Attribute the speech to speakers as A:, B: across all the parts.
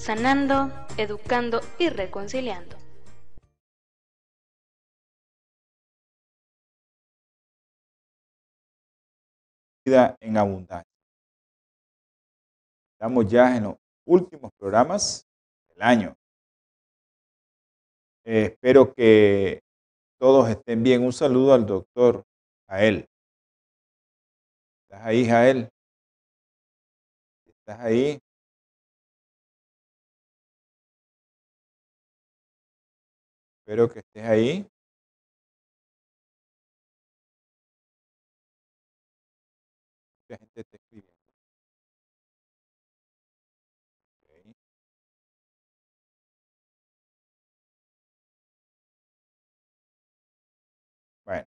A: sanando, educando y reconciliando.
B: Vida en abundancia. Estamos ya en los últimos programas del año. Eh, espero que todos estén bien. Un saludo al doctor Jael. ¿Estás ahí, Jael? ¿Estás ahí? Espero que estés ahí. Mucha gente está escribiendo. Ok. Bueno.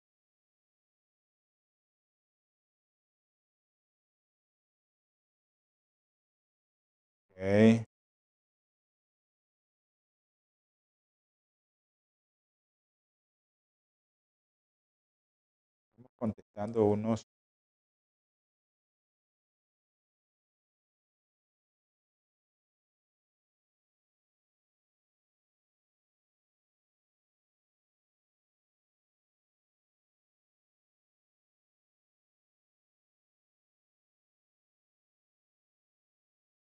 B: Ok. Contestando unos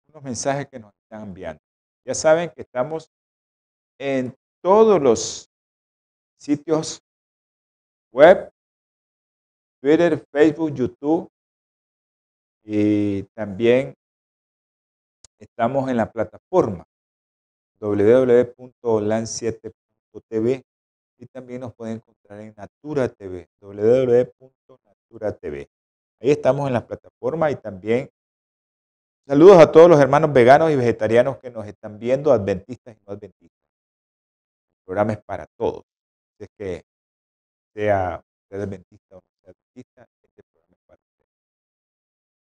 B: unos mensajes que nos están enviando. Ya saben que estamos en todos los sitios web, Twitter, Facebook, YouTube y también estamos en la plataforma www.lan7.tv y también nos pueden encontrar en Natura TV, www.natura.tv. Ahí estamos en la plataforma y también Saludos a todos los hermanos veganos y vegetarianos que nos están viendo, adventistas y no adventistas. El programa es para todos. Es que sea usted adventista o no este.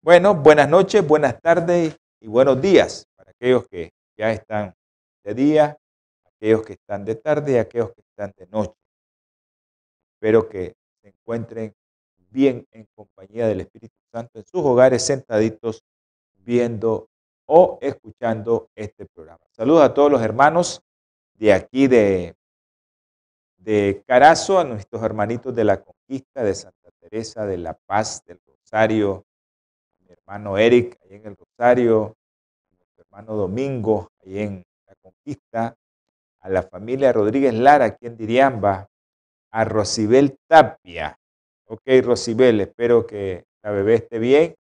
B: Bueno, buenas noches, buenas tardes y buenos días para aquellos que ya están de día, aquellos que están de tarde y aquellos que están de noche. Espero que se encuentren bien en compañía del Espíritu Santo en sus hogares sentaditos viendo o escuchando este programa. Saludos a todos los hermanos de aquí de, de Carazo, a nuestros hermanitos de la Conquista, de Santa Teresa, de La Paz, del Rosario, a mi hermano Eric, ahí en el Rosario, a nuestro hermano Domingo, ahí en la Conquista, a la familia Rodríguez Lara, aquí en Diriamba, a Rosibel Tapia. Ok, Rosibel, espero que la bebé esté bien.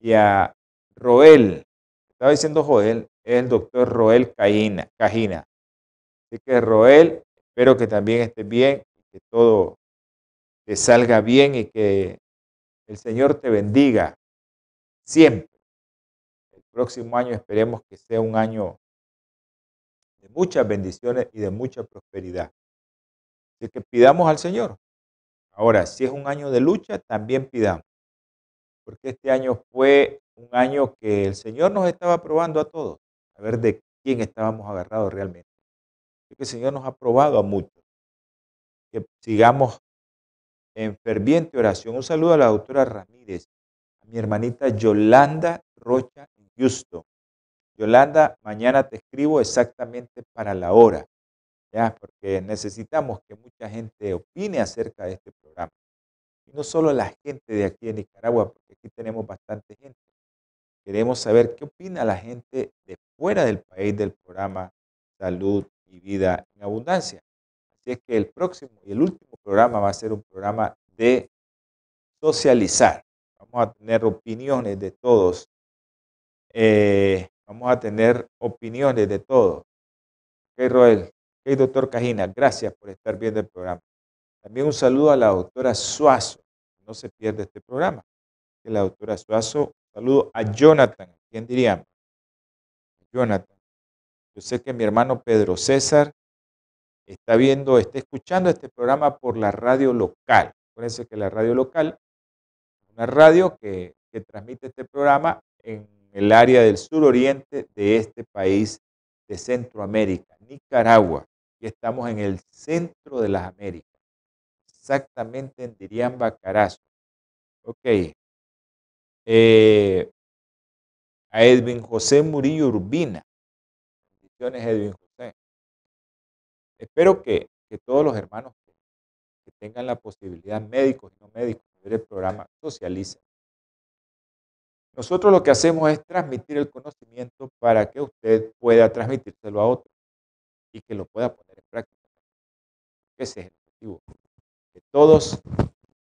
B: Y a Roel, estaba diciendo Joel, es el doctor Roel Cajina. Cajina. Así que Roel, espero que también estés bien, que todo te salga bien y que el Señor te bendiga siempre. El próximo año esperemos que sea un año de muchas bendiciones y de mucha prosperidad. Así que pidamos al Señor. Ahora, si es un año de lucha, también pidamos. Porque este año fue un año que el Señor nos estaba probando a todos, a ver de quién estábamos agarrados realmente. Que el Señor nos ha probado a muchos. Que sigamos en ferviente oración. Un saludo a la doctora Ramírez, a mi hermanita Yolanda Rocha en Houston. Yolanda, mañana te escribo exactamente para la hora, ya, porque necesitamos que mucha gente opine acerca de este programa. Y no solo la gente de aquí en Nicaragua, porque aquí tenemos bastante gente, Queremos saber qué opina la gente de fuera del país del programa Salud y Vida en Abundancia. Así es que el próximo y el último programa va a ser un programa de socializar. Vamos a tener opiniones de todos. Eh, vamos a tener opiniones de todos. Ok, Roel. Ok, doctor Cajina, gracias por estar viendo el programa. También un saludo a la doctora Suazo. No se pierde este programa. La doctora Suazo Saludo a Jonathan. ¿Quién diría? Jonathan. Yo sé que mi hermano Pedro César está viendo, está escuchando este programa por la radio local. Acuérdense que la radio local es una radio que, que transmite este programa en el área del suroriente de este país de Centroamérica, Nicaragua. Y estamos en el centro de las Américas, exactamente en Diriamba, Carazo. Ok. Eh, a Edwin José Murillo Urbina. Bendiciones, Edwin José. Espero que, todos los hermanos que, tengan la posibilidad, médicos y no médicos, de ver el programa, socialicen. Nosotros lo que hacemos es transmitir el conocimiento para que usted pueda transmitírselo a otros y que lo pueda poner en práctica. Ese es el objetivo. Que todos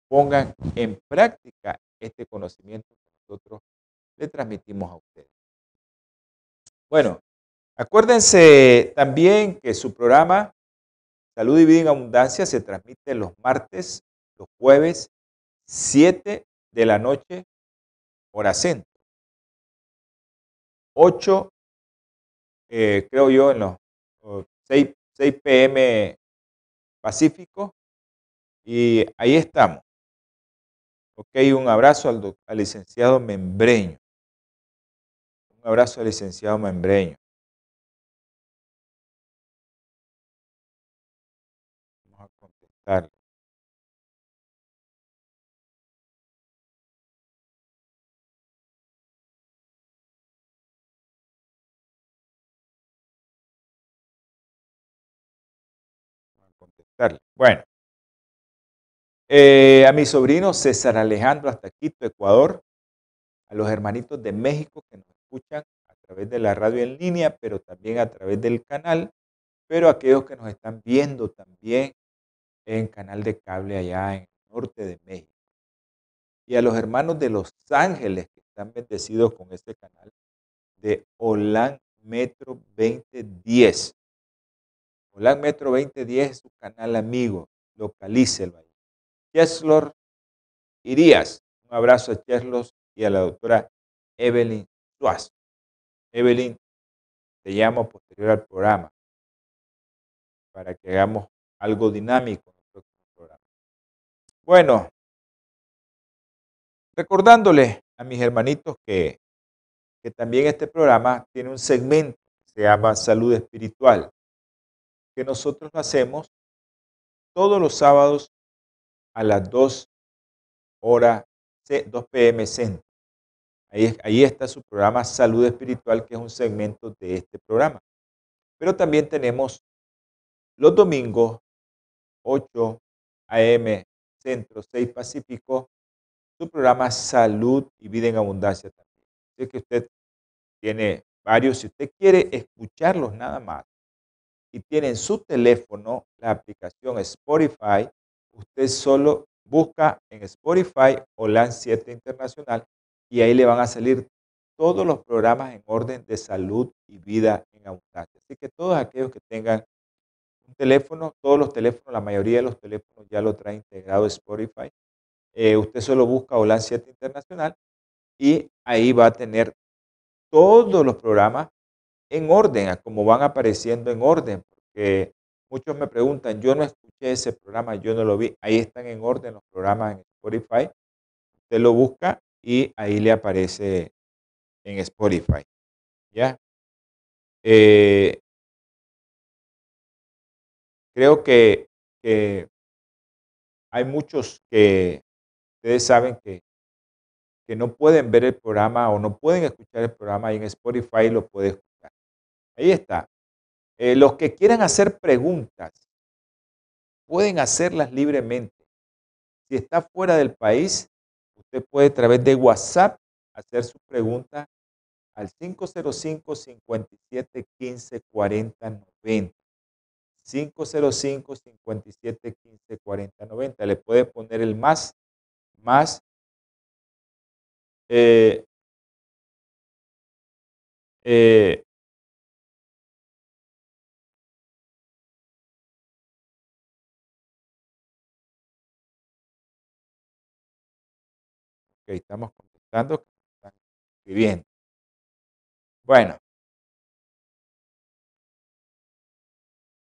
B: pongan en práctica este conocimiento que nosotros le transmitimos a ustedes. Bueno, acuérdense también que su programa Salud y Vida en Abundancia se transmite los martes, los jueves, 7 de la noche, hora centro. 8, eh, creo yo, en los 6, 6 pm Pacífico. Y ahí estamos. Ok, un abrazo al, al licenciado Membreño. Un abrazo al licenciado Membreño. Bueno. Eh, a mi sobrino César Alejandro hasta Quito, Ecuador, a los hermanitos de México que nos escuchan a través de la radio en línea, pero también a través del canal, pero aquellos que nos están viendo también en canal de cable allá en el norte de México. Y a los hermanos de Los Ángeles que están bendecidos con este canal de Holan Metro 2010. Holan Metro 2010 es su canal amigo, localícelo ahí. Cheslor Irías. Un abrazo a Cheslor y a la doctora Evelyn Suaz. Evelyn, te llamo posterior al programa para que hagamos algo dinámico Bueno, recordándole a mis hermanitos que, que también este programa tiene un segmento que se llama Salud Espiritual, que nosotros lo hacemos todos los sábados a las 2 horas, 2 pm centro. Ahí, ahí está su programa Salud Espiritual, que es un segmento de este programa. Pero también tenemos los domingos, 8 AM Centro, 6 Pacífico, su programa Salud y Vida en Abundancia también. Sé que usted tiene varios, si usted quiere escucharlos nada más y tiene en su teléfono la aplicación Spotify, usted solo busca en Spotify OLAN 7 Internacional y ahí le van a salir todos los programas en orden de salud y vida en abundancia. Así que todos aquellos que tengan un teléfono, todos los teléfonos, la mayoría de los teléfonos ya lo trae integrado Spotify. Eh, usted solo busca OLAN 7 Internacional y ahí va a tener todos los programas en orden, como van apareciendo en orden, porque muchos me preguntan, yo no escuché ese programa, yo no lo vi, ahí están en orden los programas en Spotify, usted lo busca y ahí le aparece en Spotify. ¿Ya? Eh, creo que, hay muchos que ustedes saben que, que no pueden ver el programa o no pueden escuchar el programa y en Spotify lo puede escuchar. Ahí está. Eh, los que quieran hacer preguntas, pueden hacerlas libremente. Si está fuera del país, usted puede a través de WhatsApp hacer su pregunta al 505 57 15 40 90. 505 57 15 40 90. Le puede poner el más, más eh, eh, estamos contestando, están escribiendo. Bueno.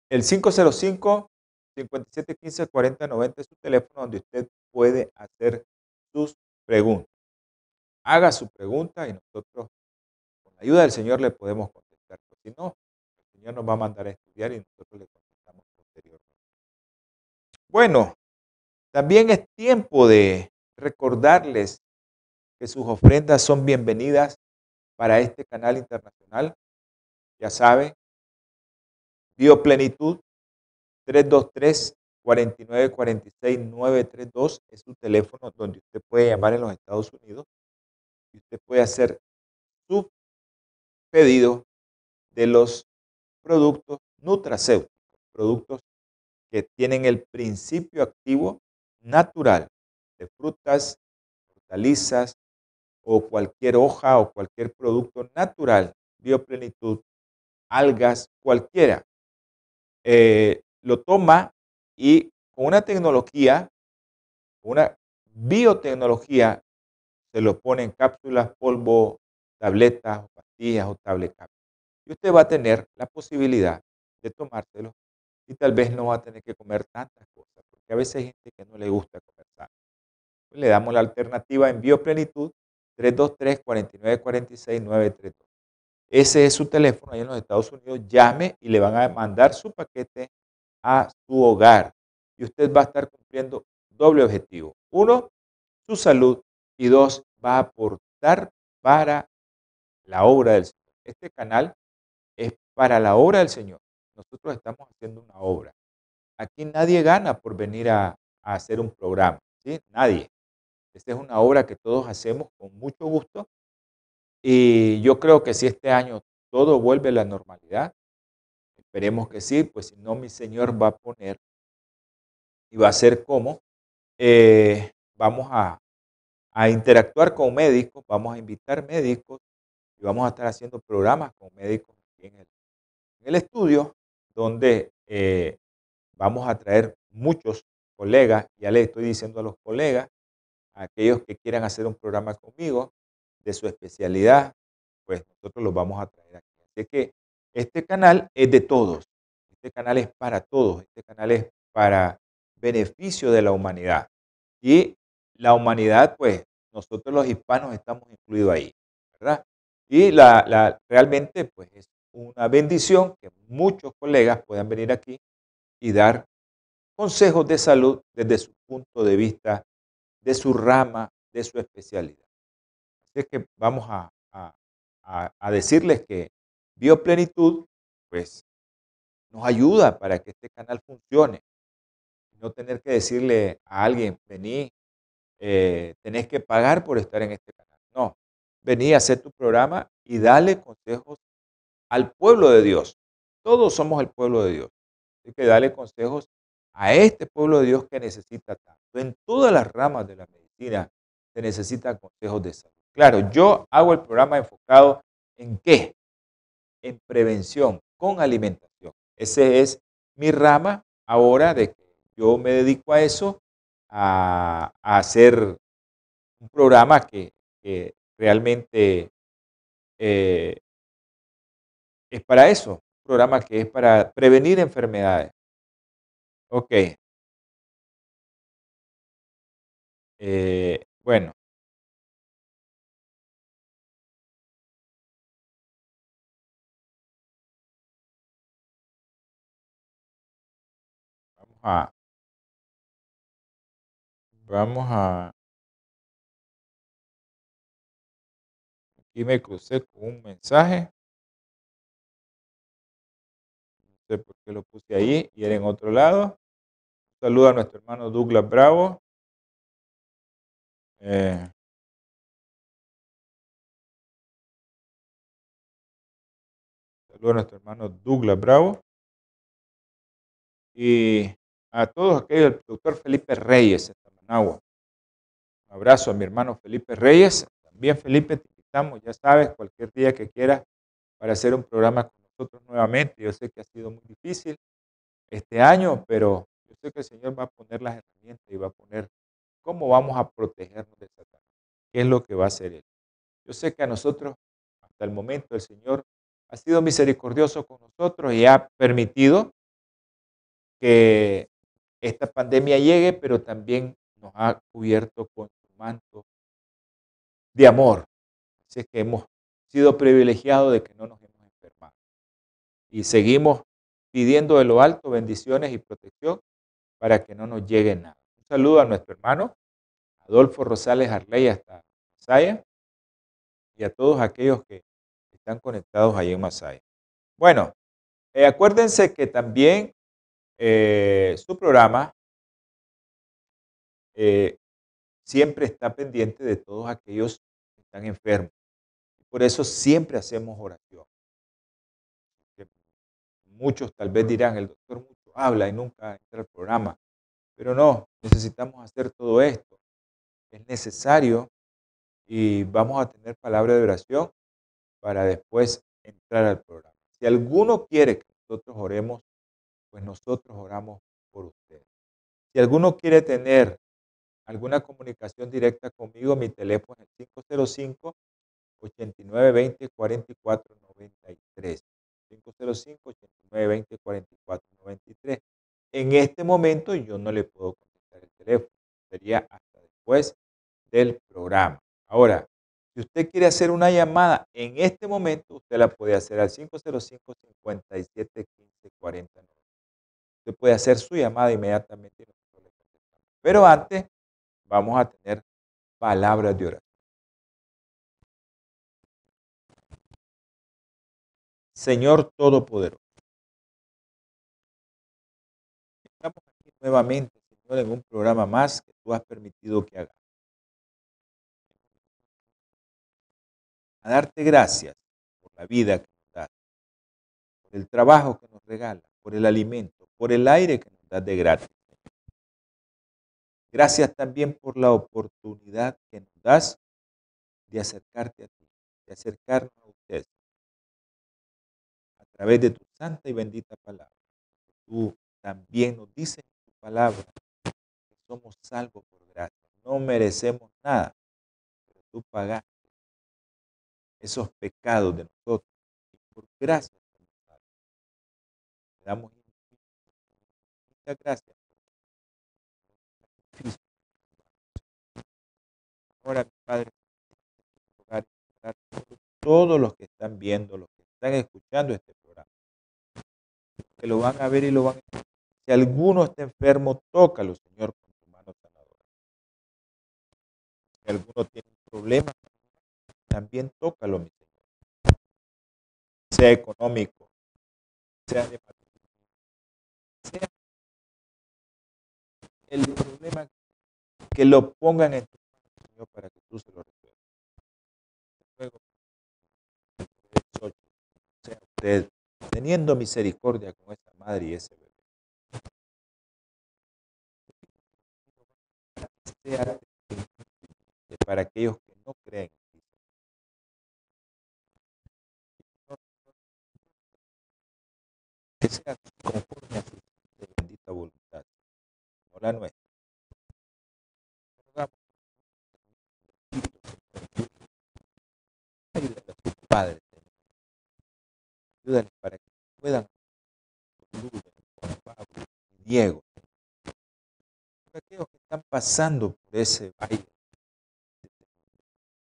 B: El 505-5715-4090 es su teléfono donde usted puede hacer sus preguntas. Haga su pregunta y nosotros, con la ayuda del Señor, le podemos contestar. Pues si no, el Señor nos va a mandar a estudiar y nosotros le contestamos posteriormente. Bueno, también es tiempo de recordarles que sus ofrendas son bienvenidas para este canal internacional. Ya sabe, Bioplenitud 323 4946 932 es su teléfono donde usted puede llamar en los Estados Unidos y usted puede hacer su pedido de los productos nutracéuticos, productos que tienen el principio activo natural de frutas, hortalizas o cualquier hoja o cualquier producto natural, bioplenitud, algas, cualquiera, eh, lo toma y con una tecnología, una biotecnología, se lo pone en cápsulas, polvo, tabletas, pastillas o tablet Y usted va a tener la posibilidad de tomárselo y tal vez no va a tener que comer tantas cosas, porque a veces hay gente que no le gusta comer sano. Pues le damos la alternativa en Bioplenitud 323-4946-932. Ese es su teléfono ahí en los Estados Unidos. Llame y le van a mandar su paquete a su hogar. Y usted va a estar cumpliendo doble objetivo. Uno, su salud. Y dos, va a aportar para la obra del Señor. Este canal es para la obra del Señor nosotros estamos haciendo una obra. Aquí nadie gana por venir a, hacer un programa, ¿sí? Nadie. Esta es una obra que todos hacemos con mucho gusto y yo creo que si este año todo vuelve a la normalidad, esperemos que sí, pues si no mi Señor va a poner y va a ser como eh, vamos a, a interactuar con médicos, vamos a invitar médicos y vamos a estar haciendo programas con médicos aquí en el, en el estudio donde eh, vamos a traer muchos colegas, ya les estoy diciendo a los colegas, a aquellos que quieran hacer un programa conmigo de su especialidad, pues nosotros los vamos a traer aquí. Así que este canal es de todos, este canal es para todos, este canal es para beneficio de la humanidad. Y la humanidad, pues nosotros los hispanos estamos incluidos ahí, ¿verdad? Y la, la, realmente, pues es una bendición que muchos colegas puedan venir aquí y dar consejos de salud desde su punto de vista, de su rama, de su especialidad. Así es que vamos a, a, decirles que Bioplenitud, pues, nos ayuda para que este canal funcione. No tener que decirle a alguien, vení, eh, tenés que pagar por estar en este canal. No, vení a hacer tu programa y dale consejos al pueblo de Dios. Todos somos el pueblo de Dios. Hay que darle consejos a este pueblo de Dios que necesita tanto. En todas las ramas de la medicina se necesitan consejos de salud. Claro, yo hago el programa enfocado en qué? En prevención con alimentación. Ese es mi rama ahora de que yo me dedico a eso, a, hacer un programa que, realmente eh, es para eso, un programa que es para prevenir enfermedades. Ok. Eh, bueno. Vamos a... Aquí me crucé con un mensaje. sé por qué lo puse ahí y era en otro lado. Saluda a nuestro hermano Douglas Bravo. Eh, saluda a nuestro hermano Douglas Bravo. Y a todos aquellos, el doctor Felipe Reyes en Managua. Un abrazo a mi hermano Felipe Reyes. También Felipe, te invitamos, ya sabes, cualquier día que quieras para hacer un programa nosotros nuevamente. Yo sé que ha sido muy difícil este año, pero yo sé que el Señor va a poner las herramientas y va a poner cómo vamos a protegernos de Satanás, qué es lo que va a hacer Él. Yo sé que a nosotros, hasta el momento, el Señor ha sido misericordioso con nosotros y ha permitido que esta pandemia llegue, pero también nos ha cubierto con su manto de amor. Así es que hemos sido privilegiados de que no nos hemos enfermado. Y seguimos pidiendo de lo alto bendiciones y protección para que no nos llegue nada. Un saludo a nuestro hermano Adolfo Rosales Arley hasta Masaya y a todos aquellos que están conectados ahí en Masaya. Bueno, eh, acuérdense que también eh, su programa eh, siempre está pendiente de todos aquellos que están enfermos. Por eso siempre hacemos oración. Muchos tal vez dirán, el doctor mucho habla y nunca entra al programa. Pero no, necesitamos hacer todo esto. Es necesario y vamos a tener palabra de oración para después entrar al programa. Si alguno quiere que nosotros oremos, pues nosotros oramos por usted. Si alguno quiere tener alguna comunicación directa conmigo, mi teléfono es 505 8920 4493. 505 8920 4493. En este momento yo no le puedo contestar el teléfono, sería hasta después del programa. Ahora, si usted quiere hacer una llamada en este momento, usted la puede hacer al 505 57 15 49. Usted puede hacer su llamada inmediatamente Pero antes, vamos a tener palabras de oración. Señor Todopoderoso. Estamos aquí nuevamente, Señor, en un programa más que tú has permitido que hagamos. A darte gracias por la vida que nos das, por el trabajo que nos regala, por el alimento, por el aire que nos das de gratis. Gracias también por la oportunidad que nos das de acercarte a ti, de acercarnos a usted, a través de tu santa y bendita palabra. Tú también nos dices en tu palabra que somos salvos por gracia. No merecemos nada, pero tú pagaste esos pecados de nosotros. Y por gracia Te damos muchas gracias. Ahora, mi Padre, todos los que están viendo, los que están escuchando este que lo van a ver y lo van a escuchar. Si alguno está enfermo, tócalo, Señor, con tu mano sanadora. Si alguno tiene un problema, también tócalo, mi Señor. Sea económico, sea de el problema que lo pongan en tu mano, Señor, para que tú se lo resuelvas. Luego, sea usted teniendo misericordia con esa madre y ese bebé. para aquellos que no creen en Que sea conforme a su bendita voluntad, no la nuestra. Ayúdale a sus padres Ayúdales para que puedan con Pablo y Diego. Aquellos que están pasando por ese valle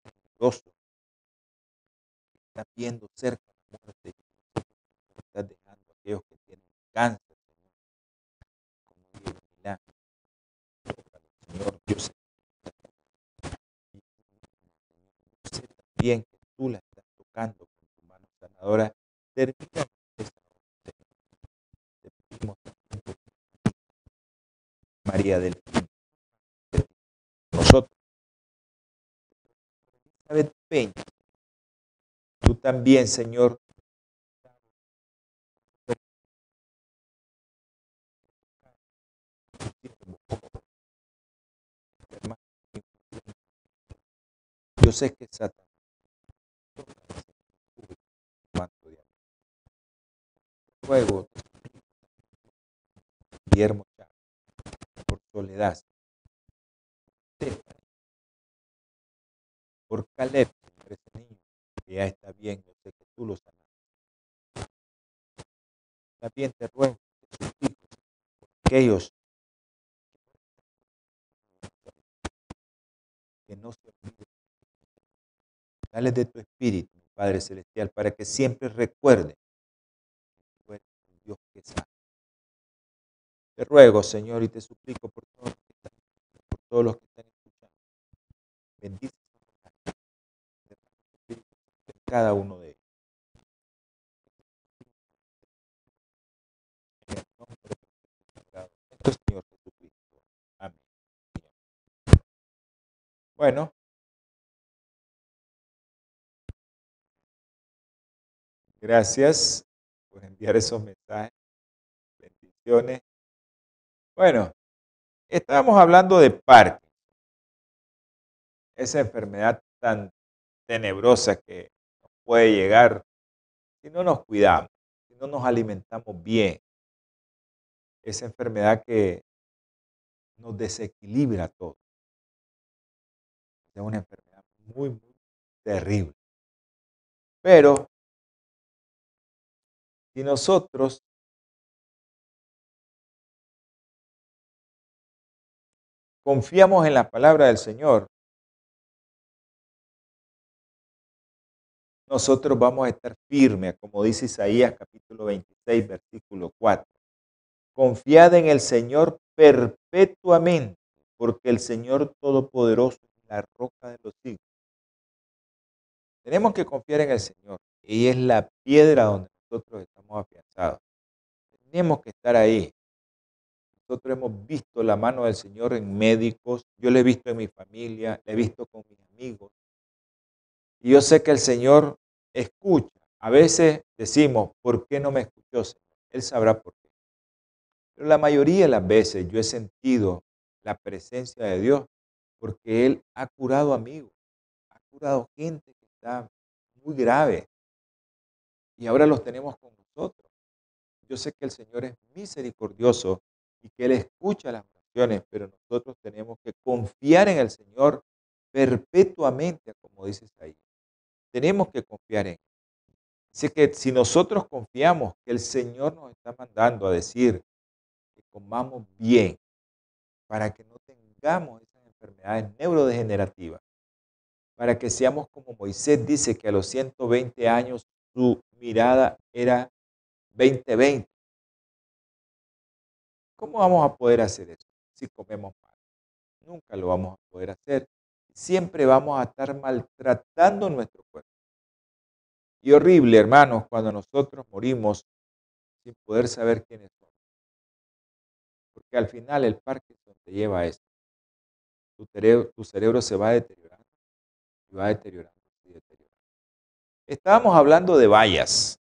B: peligroso, están viendo cerca la muerte, están dejando a aquellos que tienen cáncer, como Diego Milán. Yo sé, sé también que tú la estás tocando con tu mano sanadora María del Nosotros. Elizabeth Peña. Tú también, Señor. Yo sé que Satanás fuego, Guillermo por Soledad, por Caleb, por ese niño que ya está bien, yo sé que tú lo sanas. También te ruego que tus hijos, por aquellos Dale de tu espíritu, Padre Celestial, para que siempre recuerden un Dios que sabe. Te ruego, Señor, y te suplico por todos los que están, por todos los que están escuchando. Bendice cada uno de ellos. El Señor. Amén. Bueno. Gracias por enviar esos mensajes. Bendiciones. Bueno, estábamos hablando de Parkinson. Esa enfermedad tan tenebrosa que nos puede llegar si no nos cuidamos, si no nos alimentamos bien. Esa enfermedad que nos desequilibra todo. Es una enfermedad muy, muy terrible. Pero si nosotros confiamos en la palabra del Señor, nosotros vamos a estar firmes, como dice Isaías capítulo 26, versículo 4. Confiad en el Señor perpetuamente, porque el Señor Todopoderoso es la roca de los siglos. Tenemos que confiar en el Señor. Y es la piedra donde nosotros estamos afianzados. Tenemos que estar ahí. Nosotros hemos visto la mano del Señor en médicos, yo lo he visto en mi familia, lo he visto con mis amigos. Y yo sé que el Señor escucha. A veces decimos, ¿por qué no me escuchó, Señor? Él sabrá por qué. Pero la mayoría de las veces yo he sentido la presencia de Dios porque Él ha curado amigos, ha curado gente que está muy grave. Y ahora los tenemos con nosotros. Yo sé que el Señor es misericordioso y que Él escucha las oraciones, pero nosotros tenemos que confiar en el Señor perpetuamente, como dice ahí. Tenemos que confiar en Él. Así que si nosotros confiamos que el Señor nos está mandando a decir que comamos bien para que no tengamos esas enfermedades neurodegenerativas, para que seamos como Moisés dice que a los 120 años su mirada era 2020. ¿Cómo vamos a poder hacer eso si comemos mal? Nunca lo vamos a poder hacer. Siempre vamos a estar maltratando nuestro cuerpo. Y horrible, hermanos, cuando nosotros morimos sin poder saber quiénes somos. Porque al final el Parkinson te lleva a esto. Tu cerebro, se va deteriorando y va deteriorando. Estábamos hablando de vallas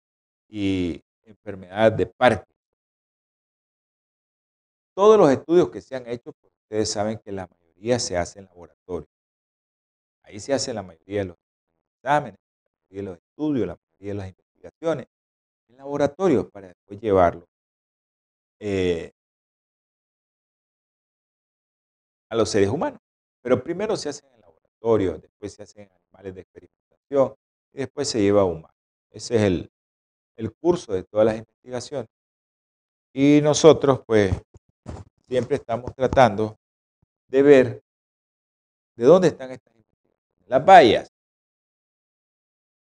B: y enfermedades de Parkinson. Todos los estudios que se han hecho, pues ustedes saben que la mayoría se hace en laboratorio. Ahí se hace la mayoría de los exámenes, la mayoría de los estudios, la mayoría de las investigaciones en laboratorio para después llevarlo eh, a los seres humanos. Pero primero se hace en laboratorio, después se hacen en animales de experimentación y después se lleva a humanos. Ese es el, el curso de todas las investigaciones. Y nosotros, pues, siempre estamos tratando de ver de dónde están estas investigaciones. Las vallas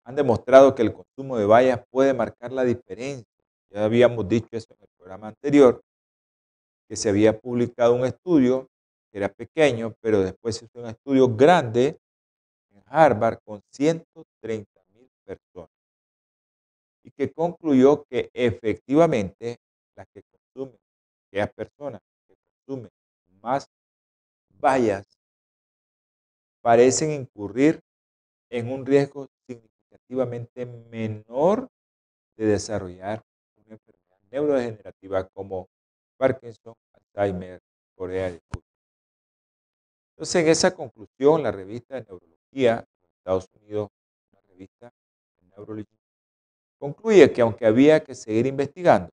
B: han demostrado que el consumo de bayas puede marcar la diferencia. Ya habíamos dicho eso en el programa anterior, que se había publicado un estudio que era pequeño, pero después se hizo un estudio grande Harvard con 130 mil personas y que concluyó que efectivamente las que consumen, aquellas personas que consumen más vallas, parecen incurrir en un riesgo significativamente menor de desarrollar una enfermedad neurodegenerativa como Parkinson, Alzheimer, Corea del Sur. Entonces, en esa conclusión, la revista de neurología de Estados Unidos, una revista de neurología, concluye que aunque había que seguir investigando,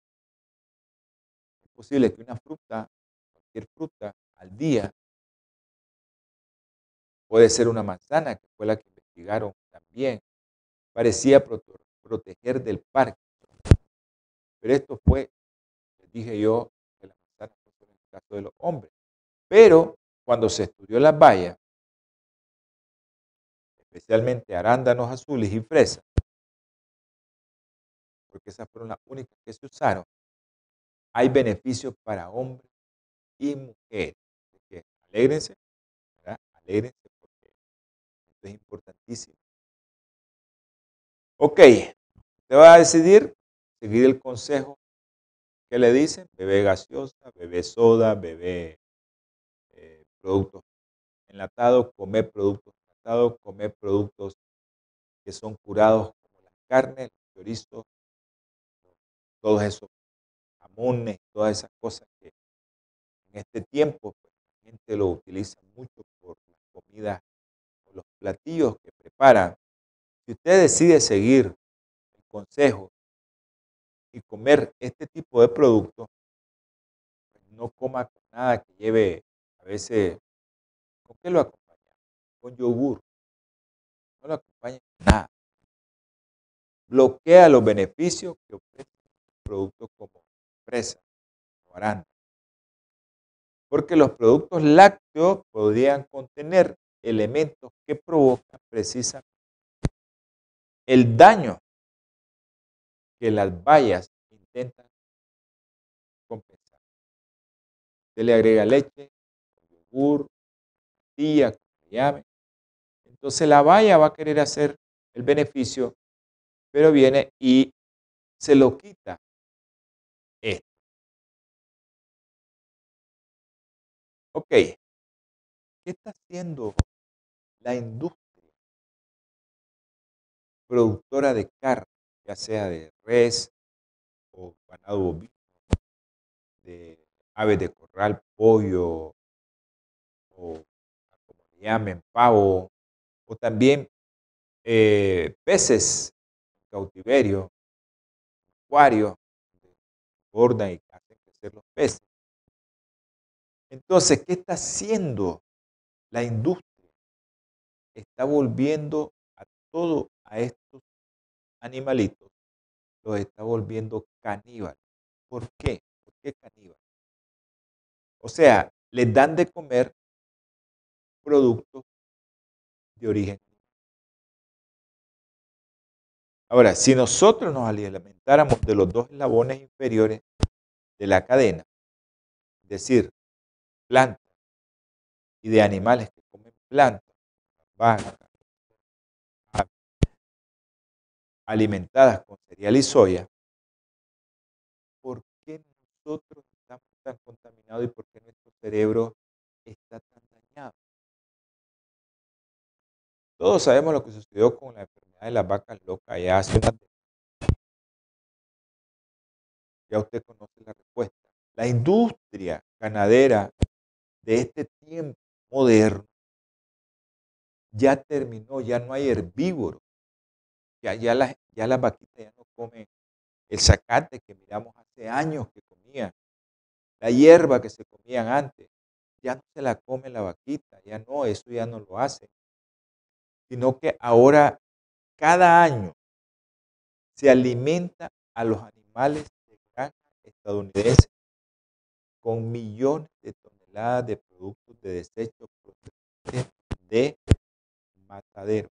B: es posible que una fruta, cualquier fruta al día, puede ser una manzana, que fue la que investigaron también, parecía proteger del parque. Pero esto fue, dije yo, que la manzana fue caso de los hombres. Pero cuando se estudió las bayas, especialmente arándanos azules y fresas, porque esas fueron las únicas que se usaron, hay beneficios para hombres y mujeres. Así que alégrense, ¿verdad? Alégrense porque esto es importantísimo. Ok, te va a decidir seguir el consejo que le dicen, bebé gaseosa, bebé soda, bebé eh, productos enlatados, comer productos enlatados, comer productos que son curados como la carne, los chorizos, todos esos jamones, todas esas cosas que en este tiempo pues, la gente lo utiliza mucho por las comidas o los platillos que preparan. Si usted decide seguir el consejo y comer este tipo de productos, pues, no coma nada que lleve a veces, ¿con qué lo acompaña? Con yogur. No lo acompaña nada. Bloquea los beneficios que ofrece productos como fresa o. Porque los productos lácteos podrían contener elementos que provocan precisamente el daño que las bayas intentan compensar. Usted le agrega leche, yogur, tía, como se llame. Entonces la baya va a querer hacer el beneficio, pero viene y se lo quita. Esto. Ok, ¿qué está haciendo la industria productora de carne, ya sea de res o ganado bovino, de aves de corral, pollo, o como le llamen, pavo, también eh, peces cautiverio, acuario, engordan y hacen crecer los peces. Entonces, ¿qué está haciendo la industria? Está volviendo a todo a estos animalitos, los está volviendo caníbales. ¿Por qué? ¿Por qué caníbales? O sea, les dan de comer productos origen. Ahora, si nosotros nos alimentáramos de los dos eslabones inferiores de la cadena, es decir, plantas y de animales que comen plantas, vacas, alimentadas con cereal y soya, ¿por qué nosotros estamos tan contaminados y por qué nuestro cerebro está Todos sabemos lo que sucedió con la enfermedad de las vacas locas ya hace una Ya usted conoce la respuesta. La industria ganadera de este tiempo moderno ya terminó, ya no hay herbívoros. Ya, las, ya vaquitas ya no comen el zacate que miramos hace años que comían, la hierba que se comían antes, ya no se la come la vaquita, ya no, eso ya no lo hacen. Sino que ahora cada año se alimenta a los animales de granja estadounidense con millones de toneladas de productos de desecho de matadero.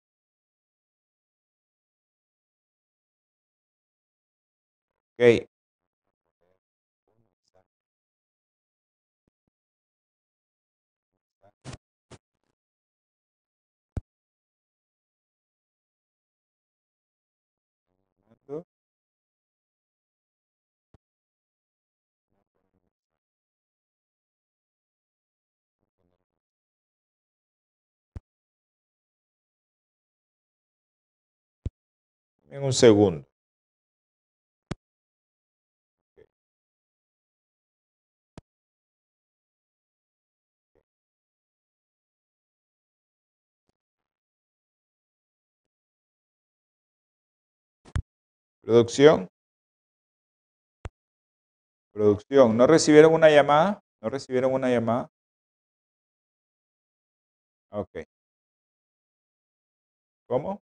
B: En un segundo. Producción. Producción. ¿No recibieron una llamada? ¿No recibieron una llamada? Ok. ¿Cómo?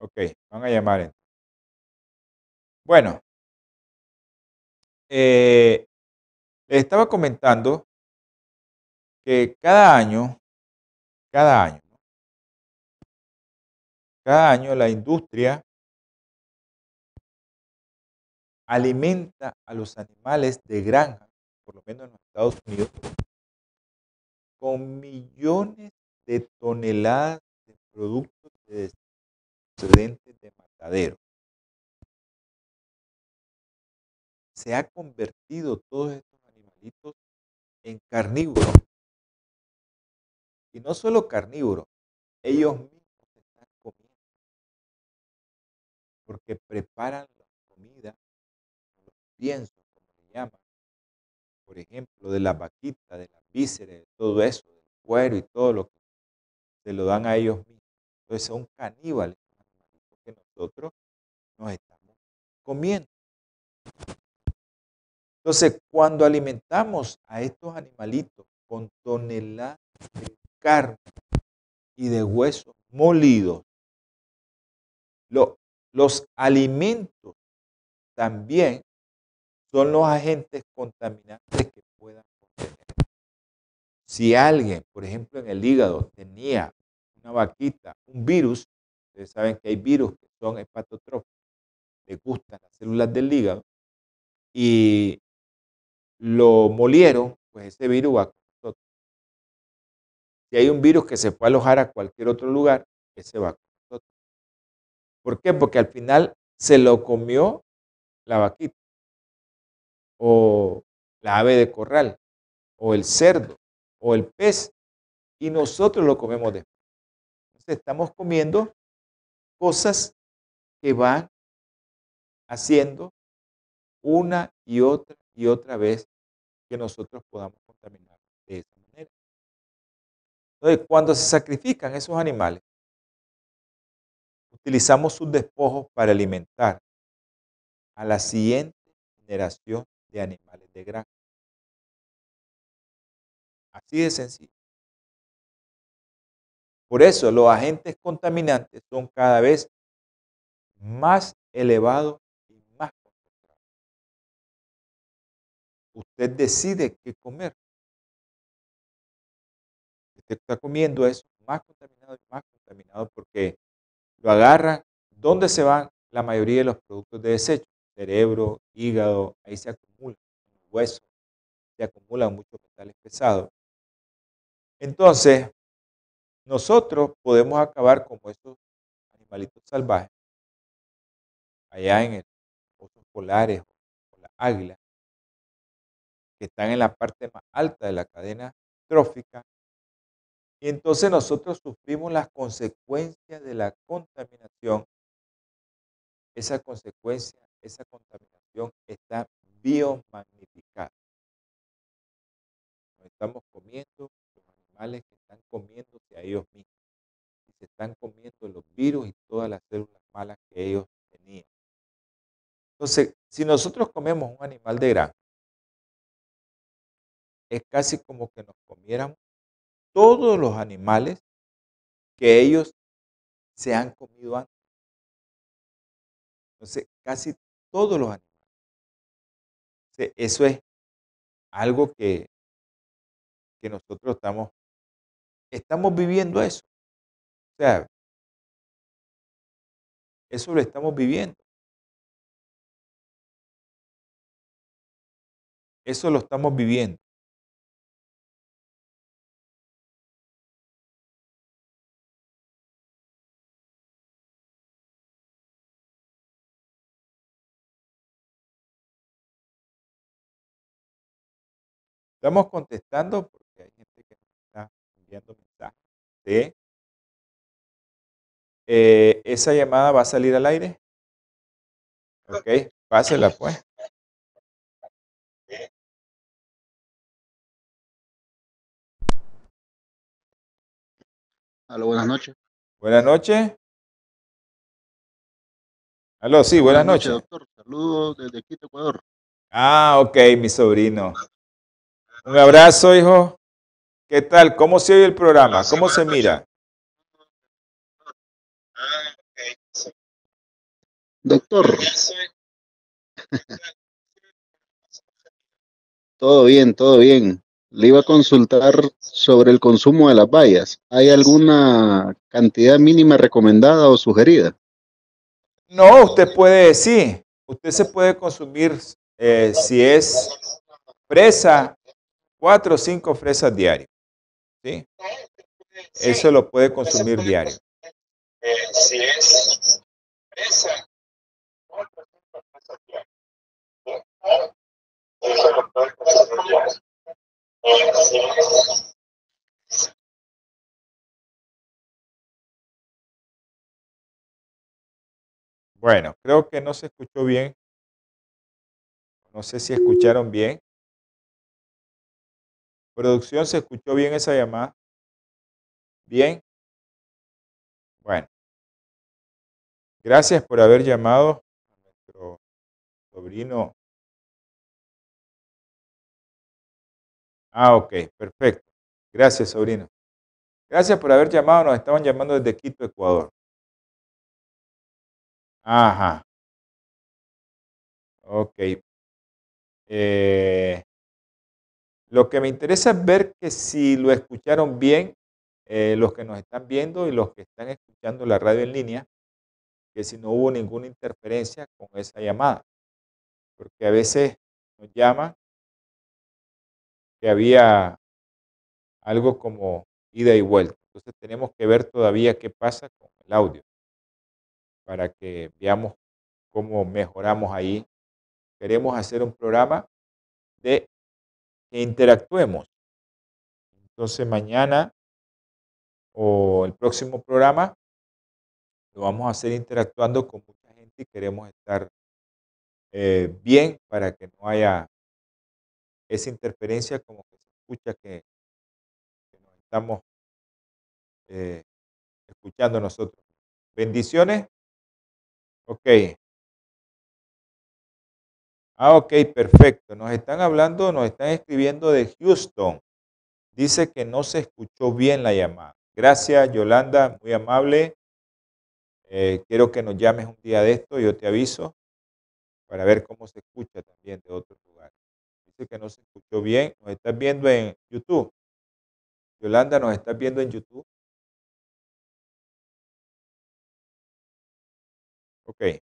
B: Ok, van a llamar. Bueno, eh, les estaba comentando que cada año, cada año, cada año la industria alimenta a los animales de granja, por lo menos en los Estados Unidos, con millones de toneladas de productos de matadero. Se ha convertido todos estos animalitos en carnívoros. Y no solo carnívoros, ellos mismos están comiendo. Porque preparan la comida pienso, como se llama, por ejemplo, de la vaquita, de las vísceras, de todo eso, del cuero y todo lo que se lo dan a ellos mismos. Entonces son caníbales nosotros nos estamos comiendo. Entonces, cuando alimentamos a estos animalitos con toneladas de carne y de huesos molidos, los alimentos también son los agentes contaminantes que puedan contener. Si alguien, por ejemplo, en el hígado tenía una vaquita, un virus, ustedes saben que hay virus que son hepatotróficos, le gustan las células del hígado, y lo molieron, pues ese virus va con nosotros. Si hay un virus que se puede alojar a cualquier otro lugar, ese va con nosotros. ¿Por qué? Porque al final se lo comió la vaquita o la ave de corral, o el cerdo, o el pez, y nosotros lo comemos después. Entonces estamos comiendo cosas que van haciendo una y otra y otra vez que nosotros podamos contaminar de esa manera. Entonces, cuando se sacrifican esos animales, utilizamos sus despojos para alimentar a la siguiente generación de animales de granja. Así de sencillo. Por eso los agentes contaminantes son cada vez más elevados y más concentrados. Usted decide qué comer. Usted está comiendo eso más contaminado y más contaminado porque lo agarran. ¿Dónde se van la mayoría de los productos de desecho? cerebro, hígado, ahí se acumulan huesos, se acumulan muchos metales pesados. Entonces, nosotros podemos acabar como estos animalitos salvajes, allá en el osos polares o las águilas, que están en la parte más alta de la cadena trófica. Y entonces nosotros sufrimos las consecuencias de la contaminación. Esa consecuencia esa contaminación está biomagnificada. Nos estamos comiendo los animales que están comiéndose a ellos mismos. Y se están comiendo los virus y todas las células malas que ellos. Entonces, si nosotros comemos un animal de granja, es casi como que nos comiéramos todos los animales que ellos se han comido antes. Entonces, casi todos los animales. Eso es algo que, que nosotros estamos, estamos viviendo eso. O sea, eso lo estamos viviendo. Eso lo estamos viviendo. Estamos contestando porque hay gente que nos está enviando mensajes de eh, esa llamada va a salir al aire. Ok, pásela pues.
C: Aló, buenas noches.
B: Buenas noches. Aló, sí, buenas, noches.
C: doctor. Saludos desde Quito, Ecuador.
B: Ah, ok, mi sobrino. Un abrazo, hijo. ¿Qué tal? ¿Cómo se oye el programa? ¿Cómo se mira?
C: Doctor. Todo bien, todo bien. Le iba a consultar sobre el consumo de las bayas. ¿Hay alguna cantidad mínima recomendada o sugerida?
B: No, usted puede, sí, usted se puede consumir, eh, si es fresa, cuatro o cinco fresas diarias. ¿sí? Eso lo puede consumir diario. Si es fresa, cuatro o cinco fresas diarias. Eso lo puede consumir diario. Bueno, creo que no se escuchó bien. No sé si escucharon bien. Producción, ¿se escuchó bien esa llamada? Bien. Bueno. Gracias por haber llamado a nuestro sobrino. Ah, ok, perfecto. Gracias, sobrino. Gracias por haber llamado. Nos estaban llamando desde Quito, Ecuador. Ajá. Ok. Eh, lo que me interesa es ver que si lo escucharon bien eh, los que nos están viendo y los que están escuchando la radio en línea, que si no hubo ninguna interferencia con esa llamada. Porque a veces nos llaman que había algo como ida y vuelta. Entonces tenemos que ver todavía qué pasa con el audio para que veamos cómo mejoramos ahí. Queremos hacer un programa de que interactuemos. Entonces mañana o el próximo programa lo vamos a hacer interactuando con mucha gente y queremos estar eh, bien para que no haya esa interferencia como que se escucha que, nos estamos eh, escuchando nosotros. Bendiciones. Ok. Ah, ok, perfecto. Nos están hablando, nos están escribiendo de Houston. Dice que no se escuchó bien la llamada. Gracias, Yolanda, muy amable. Eh, quiero que nos llames un día de esto, yo te aviso, para ver cómo se escucha también de otros lugares. Que no se escuchó bien. Nos estás viendo en YouTube. Yolanda, ¿nos estás viendo en YouTube? Ok.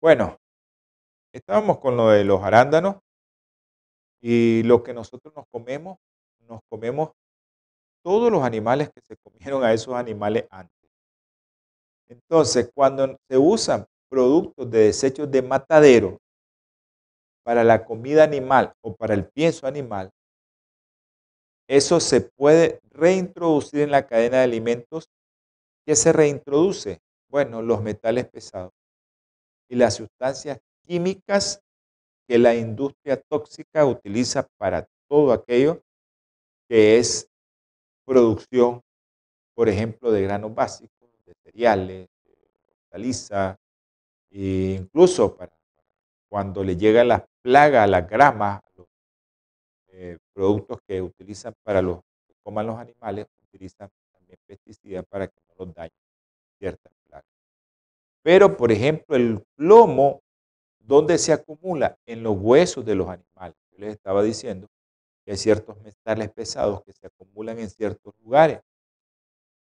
B: Bueno, estábamos con lo de los arándanos y lo que nosotros nos comemos, nos comemos todos los animales que se comieron a esos animales antes. Entonces, cuando se usan productos de desechos de matadero para la comida animal o para el pienso animal, eso se puede reintroducir en la cadena de alimentos. ¿Qué se reintroduce? Bueno, los metales pesados y las sustancias químicas que la industria tóxica utiliza para todo aquello que es producción, por ejemplo, de granos básicos, de cereales, de hortalizas, e incluso para cuando le llega la plaga a la grama, a los eh, productos que utilizan para los que coman los animales, utilizan también pesticidas para que no los dañen ciertas plagas. Pero, por ejemplo, el plomo, ¿dónde se acumula? En los huesos de los animales. Yo les estaba diciendo que hay ciertos metales pesados que se acumulan en ciertos lugares.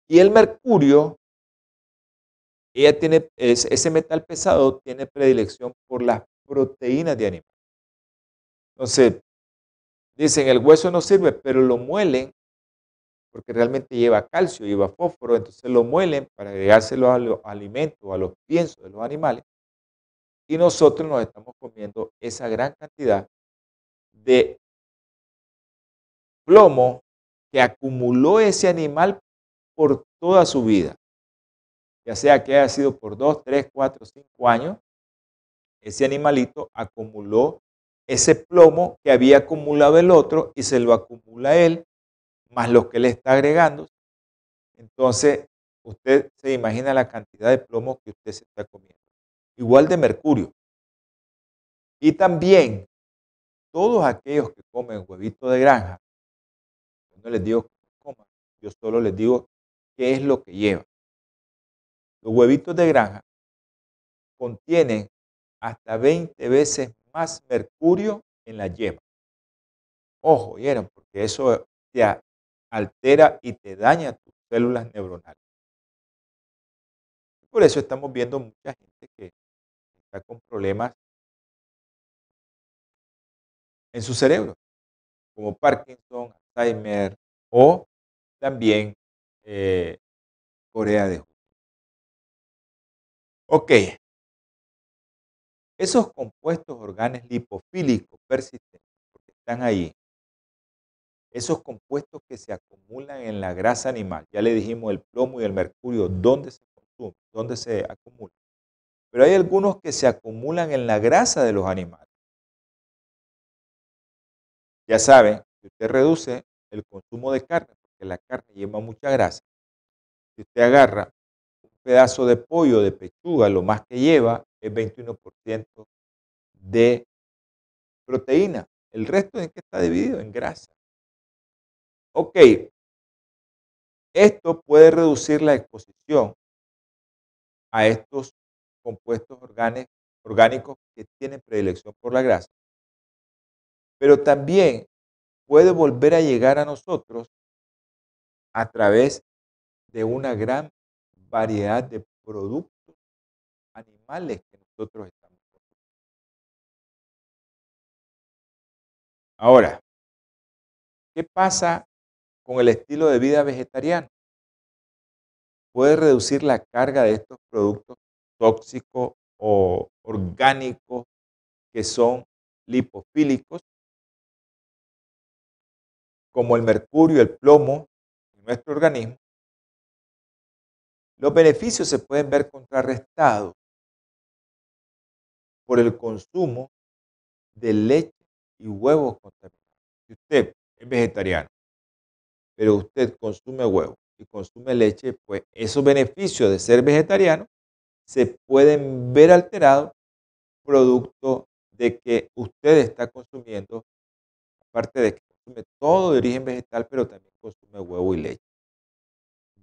B: Y el mercurio, ella tiene, ese metal pesado tiene predilección por las proteínas de animales. Entonces, dicen, el hueso no sirve, pero lo muelen porque realmente lleva calcio, lleva fósforo, entonces lo muelen para agregárselo a los alimentos, a los piensos de los animales. Y nosotros nos estamos comiendo esa gran cantidad de plomo que acumuló ese animal por toda su vida. Ya sea que haya sido por dos, tres, cuatro, cinco años, ese animalito acumuló ese plomo que había acumulado el otro y se lo acumula él, más lo que le está agregando. Entonces, usted se imagina la cantidad de plomo que usted se está comiendo. Igual de mercurio. Y también todos aquellos que comen huevito de granja, no les digo que coman, yo solo les digo qué es lo que lleva. Los huevitos de granja contienen hasta 20 veces más mercurio en la yema. Ojo, ¿vieron? Porque eso te altera y te daña tus células neuronales. Por eso estamos viendo mucha gente que está con problemas en su cerebro, como Parkinson, Alzheimer o también eh, Corea de. Ok, esos compuestos orgánicos lipofílicos persistentes, porque están ahí, esos compuestos que se acumulan en la grasa animal, ya le dijimos el plomo y el mercurio, ¿dónde se consumen? ¿Dónde se acumulan? Pero hay algunos que se acumulan en la grasa de los animales. Ya saben, si usted reduce el consumo de carne, porque la carne lleva mucha grasa, si usted agarra un pedazo de pollo, de pechuga, lo más que lleva es 21% de proteína. El resto es que está dividido en grasa. Ok, esto puede reducir la exposición a estos compuestos orgánicos que tienen predilección por la grasa, pero también puede volver a llegar a nosotros a través de una gran variedad de productos animales estamos. Ahora, ¿qué pasa con el estilo de vida vegetariano? Puede reducir la carga de estos productos tóxicos o orgánicos que son lipofílicos, como el mercurio, el plomo en nuestro organismo, los beneficios se pueden ver contrarrestados por el consumo de leche y huevos contaminados. Si usted es vegetariano, pero usted consume huevos y consume leche, pues esos beneficios de ser vegetariano se pueden ver alterados producto de que usted está consumiendo, aparte de que consume todo de origen vegetal, pero también consume huevo y leche.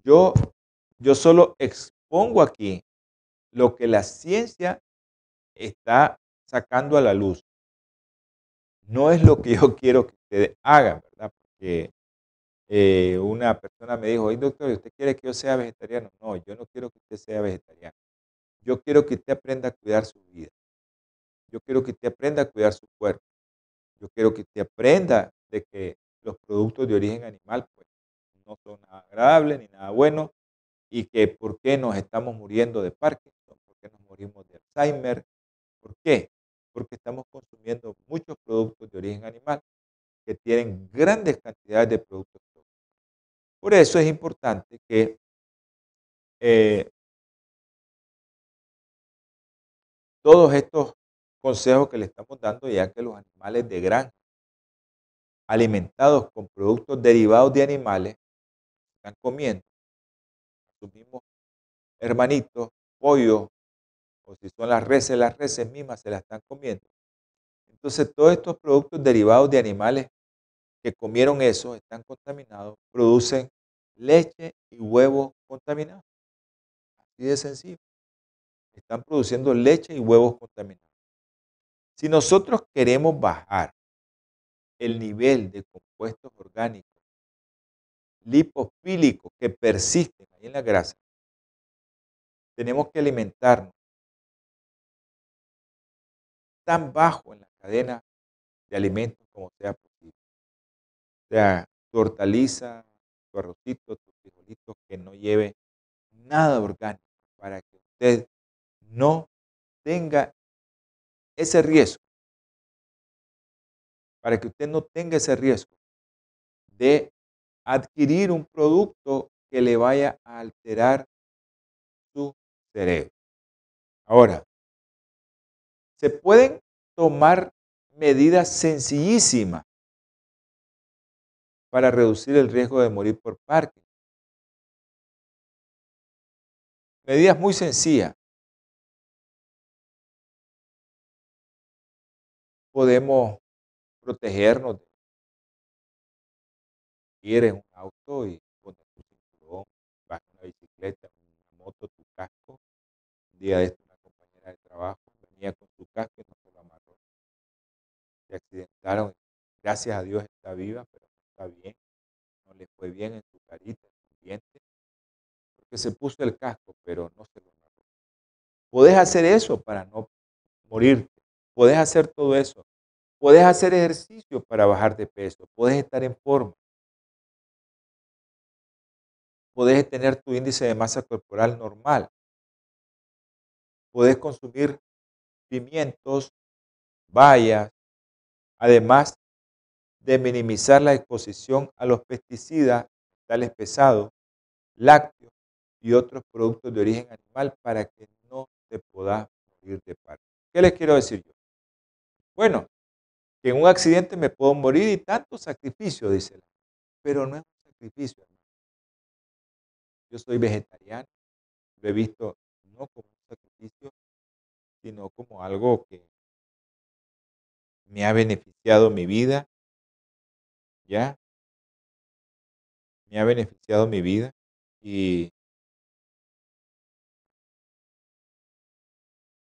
B: Yo, yo solo expongo aquí lo que la ciencia está sacando a la luz. No es lo que yo quiero que ustedes hagan, ¿verdad? Porque eh, una persona me dijo, doctor, ¿usted quiere que yo sea vegetariano? No, yo no quiero que usted sea vegetariano. Yo quiero que usted aprenda a cuidar su vida. Yo quiero que usted aprenda a cuidar su cuerpo. Yo quiero que usted aprenda de que los productos de origen animal pues, no son nada agradables ni nada buenos y que por qué nos estamos muriendo de Parkinson, por qué nos morimos de Alzheimer, ¿Por qué? Porque estamos consumiendo muchos productos de origen animal que tienen grandes cantidades de productos. Por eso es importante que eh, todos estos consejos que le estamos dando, ya que los animales de granja, alimentados con productos derivados de animales, están comiendo, consumimos hermanitos, pollo, o si son las reses, las reses mismas se las están comiendo. Entonces, todos estos productos derivados de animales que comieron eso, están contaminados, producen leche y huevos contaminados. Así de sencillo. Están produciendo leche y huevos contaminados. Si nosotros queremos bajar el nivel de compuestos orgánicos lipofílicos que persisten ahí en la grasa, tenemos que alimentarnos tan bajo en la cadena de alimentos como sea posible. O sea, tu hortaliza, tu arrocito, tu frijolito que no lleve nada orgánico para que usted no tenga ese riesgo, para que usted no tenga ese riesgo de adquirir un producto que le vaya a alterar su cerebro. Ahora, se pueden tomar medidas sencillísimas para reducir el riesgo de morir por Parkinson. Medidas muy sencillas. Podemos protegernos ir en un auto y poner tu cinturón, vas una bicicleta, una moto, tu casco. Un día de esto una compañera de trabajo venía con su casco y no se lo amarró. se accidentaron. Gracias a Dios está viva, pero no está bien. No le fue bien en su carita, en su diente, porque se puso el casco, pero no se lo agarró. Podés hacer eso para no morirte. Podés hacer todo eso. Podés hacer ejercicio para bajar de peso. Podés estar en forma. Podés tener tu índice de masa corporal normal. Podés consumir pimientos, bayas, además de minimizar la exposición a los pesticidas, tales pesados, lácteos y otros productos de origen animal para que no te puedas morir de paro. ¿Qué les quiero decir yo? Bueno, que en un accidente me puedo morir y tanto sacrificio, dice la pero no es un sacrificio, hermano. Yo soy vegetariano, lo he visto no como un sacrificio, sino como algo que me ha beneficiado mi vida, ¿ya? Me ha beneficiado mi vida y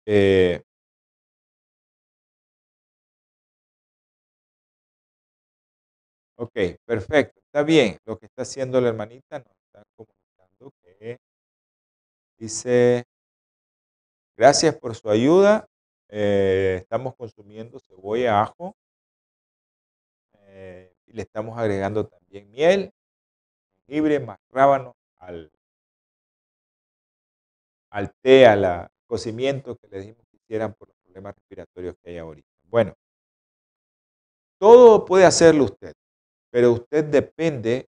B: eh, Ok, perfecto. Está bien. Lo que está haciendo la hermanita nos está comunicando que dice, gracias por su ayuda. Eh, estamos consumiendo cebolla, ajo. eh, y le estamos agregando también miel, jengibre, más rábano al, al té, al cocimiento que le dijimos que hicieran por los problemas respiratorios que hay ahorita. Bueno, todo puede hacerlo usted, pero usted depende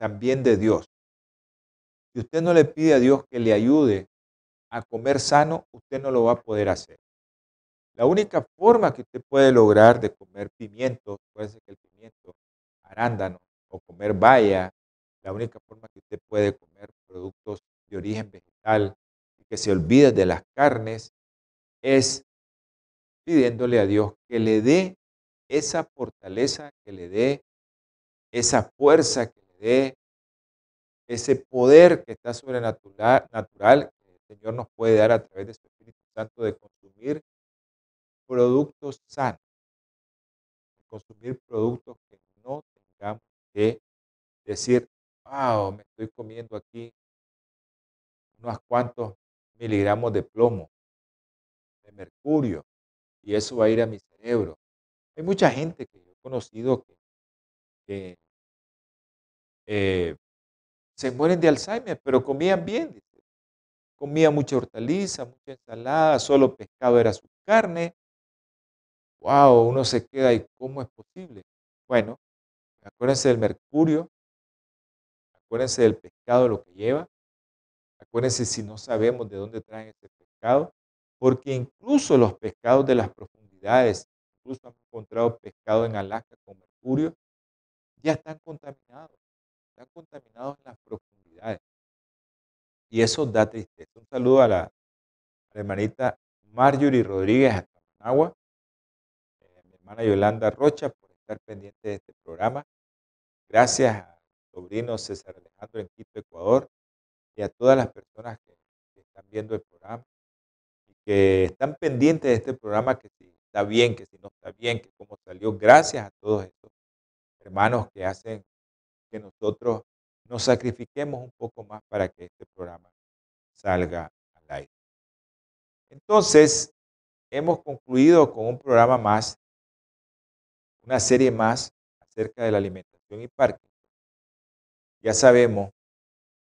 B: también de Dios. Si usted no le pide a Dios que le ayude a comer sano, usted no lo va a poder hacer. La única forma que usted puede lograr de comer pimiento, puede ser que el pimiento, arándano o comer baya, la única forma que usted puede comer productos de origen vegetal y que se olvide de las carnes es pidiéndole a Dios que le dé esa fortaleza, que le dé esa fuerza, que le dé ese poder que está sobrenatural natural, Señor nos puede dar a través de su Espíritu Santo de consumir productos sanos, de consumir productos que no tengamos que decir, wow, me estoy comiendo aquí unos cuantos miligramos de plomo, de mercurio, y eso va a ir a mi cerebro. Hay mucha gente que yo he conocido que, eh, se mueren de Alzheimer, pero comían bien. Comía mucha hortaliza, mucha ensalada, solo pescado era su carne. Wow, uno se queda ahí, ¿cómo es posible? Bueno, acuérdense del mercurio, acuérdense del pescado, lo que lleva. Acuérdense si no sabemos de dónde traen ese pescado, porque incluso los pescados de las profundidades, incluso han encontrado pescado en Alaska con mercurio, ya están contaminados, están contaminados en las profundidades. Y eso da tristeza. Un saludo a la, a hermanita Marjorie Rodríguez hasta Managua, eh, mi hermana Yolanda Rocha por estar pendiente de este programa. Gracias a sobrino César Alejandro en Quito, Ecuador, y a todas las personas que, que están viendo el programa y que están pendientes de este programa, que si está bien, que si no está bien, que cómo salió. Gracias a todos estos hermanos que hacen que nosotros nos sacrifiquemos un poco más para que este programa salga al aire. Entonces, hemos concluido con un programa más, una serie más acerca de la alimentación y Parkinson. Ya sabemos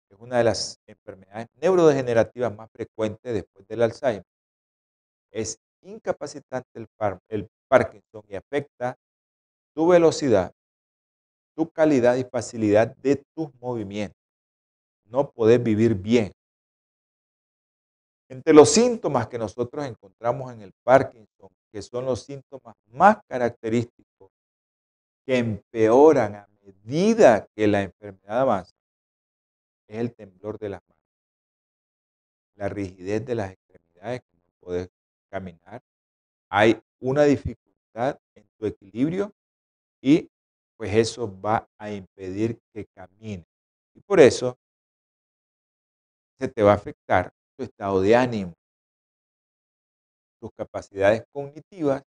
B: que es una de las enfermedades neurodegenerativas más frecuentes después del Alzheimer. Es incapacitante el, el Parkinson y afecta tu velocidad, tu calidad y facilidad de tus movimientos. No podés vivir bien. Entre los síntomas que nosotros encontramos en el Parkinson, que son los síntomas más característicos, que empeoran a medida que la enfermedad avanza, es el temblor de las manos, la rigidez de las extremidades, que no puedes caminar, hay una dificultad en tu equilibrio y pues eso va a impedir que camine. Y por eso se te va a afectar tu estado de ánimo, tus capacidades cognitivas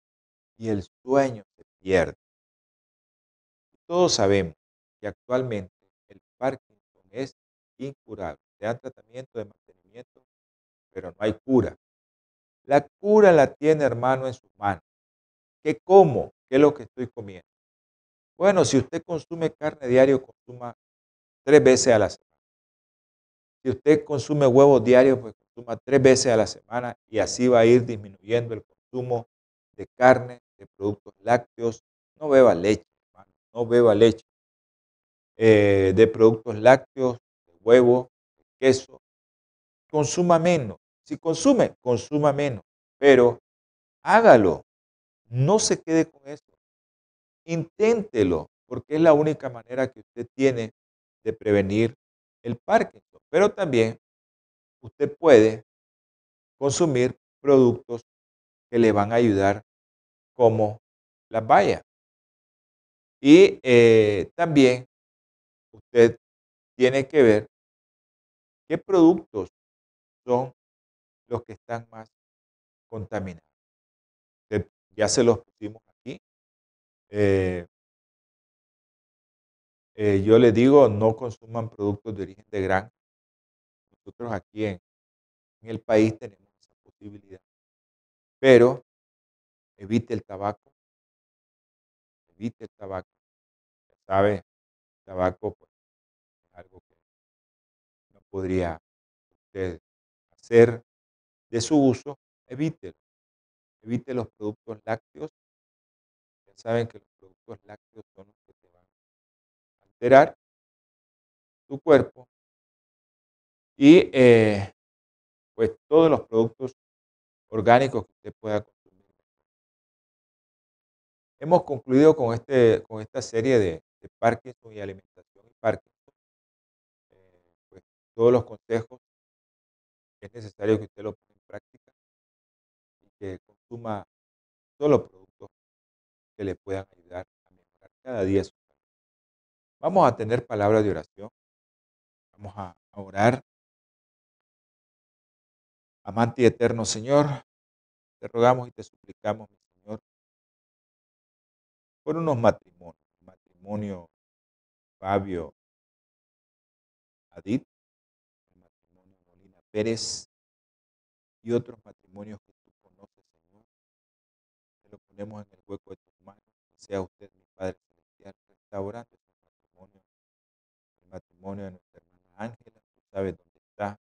B: y el sueño se pierde. Todos sabemos que actualmente el Parkinson es incurable. Se da tratamiento de mantenimiento, pero no hay cura. La cura la tiene, hermano, en sus manos. ¿Qué como? ¿Qué es lo que estoy comiendo? Bueno, si usted consume carne diario, consuma tres veces a la semana. Si usted consume huevos diarios, pues consuma tres veces a la semana y así va a ir disminuyendo el consumo de carne, de productos lácteos. No beba leche, hermano, no beba leche. Eh, de productos lácteos, de huevo, de queso. Consuma menos. Si consume, consuma menos. Pero hágalo. No se quede con eso. Inténtelo, porque es la única manera que usted tiene de prevenir el Parkinson. Pero también usted puede consumir productos que le van a ayudar como las bayas. Y eh, también usted tiene que ver qué productos son los que están más contaminados. ya se los pusimos. Eh, eh, yo les digo, no consuman productos de origen de granja. Nosotros aquí en, en el país tenemos esa posibilidad. Pero evite el tabaco. Evite el tabaco. Ya sabe, el tabaco pues, es algo que no podría usted hacer de su uso. Evítelo. Evite los productos lácteos. Saben que los productos lácteos son los que te van a alterar tu cuerpo y eh, pues todos los productos orgánicos que usted pueda consumir. Hemos concluido con, este, con esta serie de, de Parkinson y alimentación y Parkinson. Eh, pues, todos los consejos es necesario que usted lo ponga en práctica y que consuma solo productos que le puedan ayudar a mejorar cada día su salud. Vamos a tener palabras de oración. Vamos a orar Amante y eterno Señor, te rogamos y te suplicamos, mi Señor, por unos matrimonios, matrimonio Fabio Adit, el matrimonio Molina Pérez y otros matrimonios que tú conoces, Señor. Te lo ponemos en el hueco de que sea usted, mi Padre Celestial, restaurando este matrimonio, el matrimonio de nuestra hermana Ángela, tú sabes dónde está,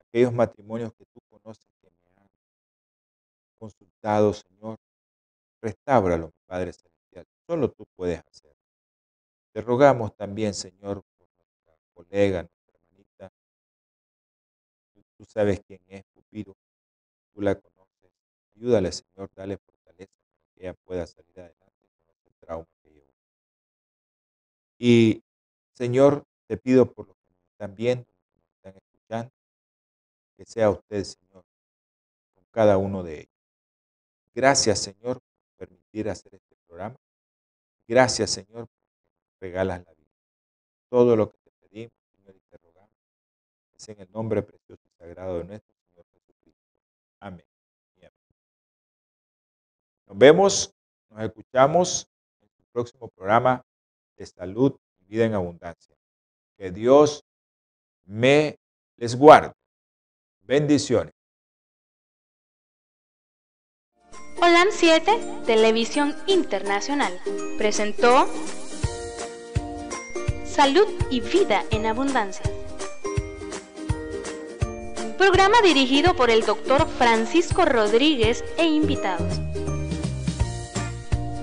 B: aquellos matrimonios que tú conoces que me han consultado, Señor. Restáuralo, Padre Celestial. Solo tú puedes hacer. Te rogamos también, Señor, por nuestra colega, nuestra hermanita. Tú, sabes quién es, Pupiro. Tú la conoces. Ayúdale, Señor, dale para que ella pueda salir adelante con este trauma que llevó. Y, Señor, te pido por los que nos están viendo, que nos están escuchando, que sea usted, Señor, con cada uno de ellos. Gracias, Señor, por permitir hacer este programa. Gracias, Señor, por regalas la vida. Todo lo que te pedimos, Señor, y te rogamos, es en el nombre precioso y sagrado de nuestro Señor Jesucristo. Amén. Nos vemos, nos escuchamos en el próximo programa de salud y vida en abundancia. Que Dios me les guarde. Bendiciones.
A: OLAM 7, Televisión Internacional, presentó Salud y Vida en Abundancia. Programa dirigido por el doctor Francisco Rodríguez e invitados.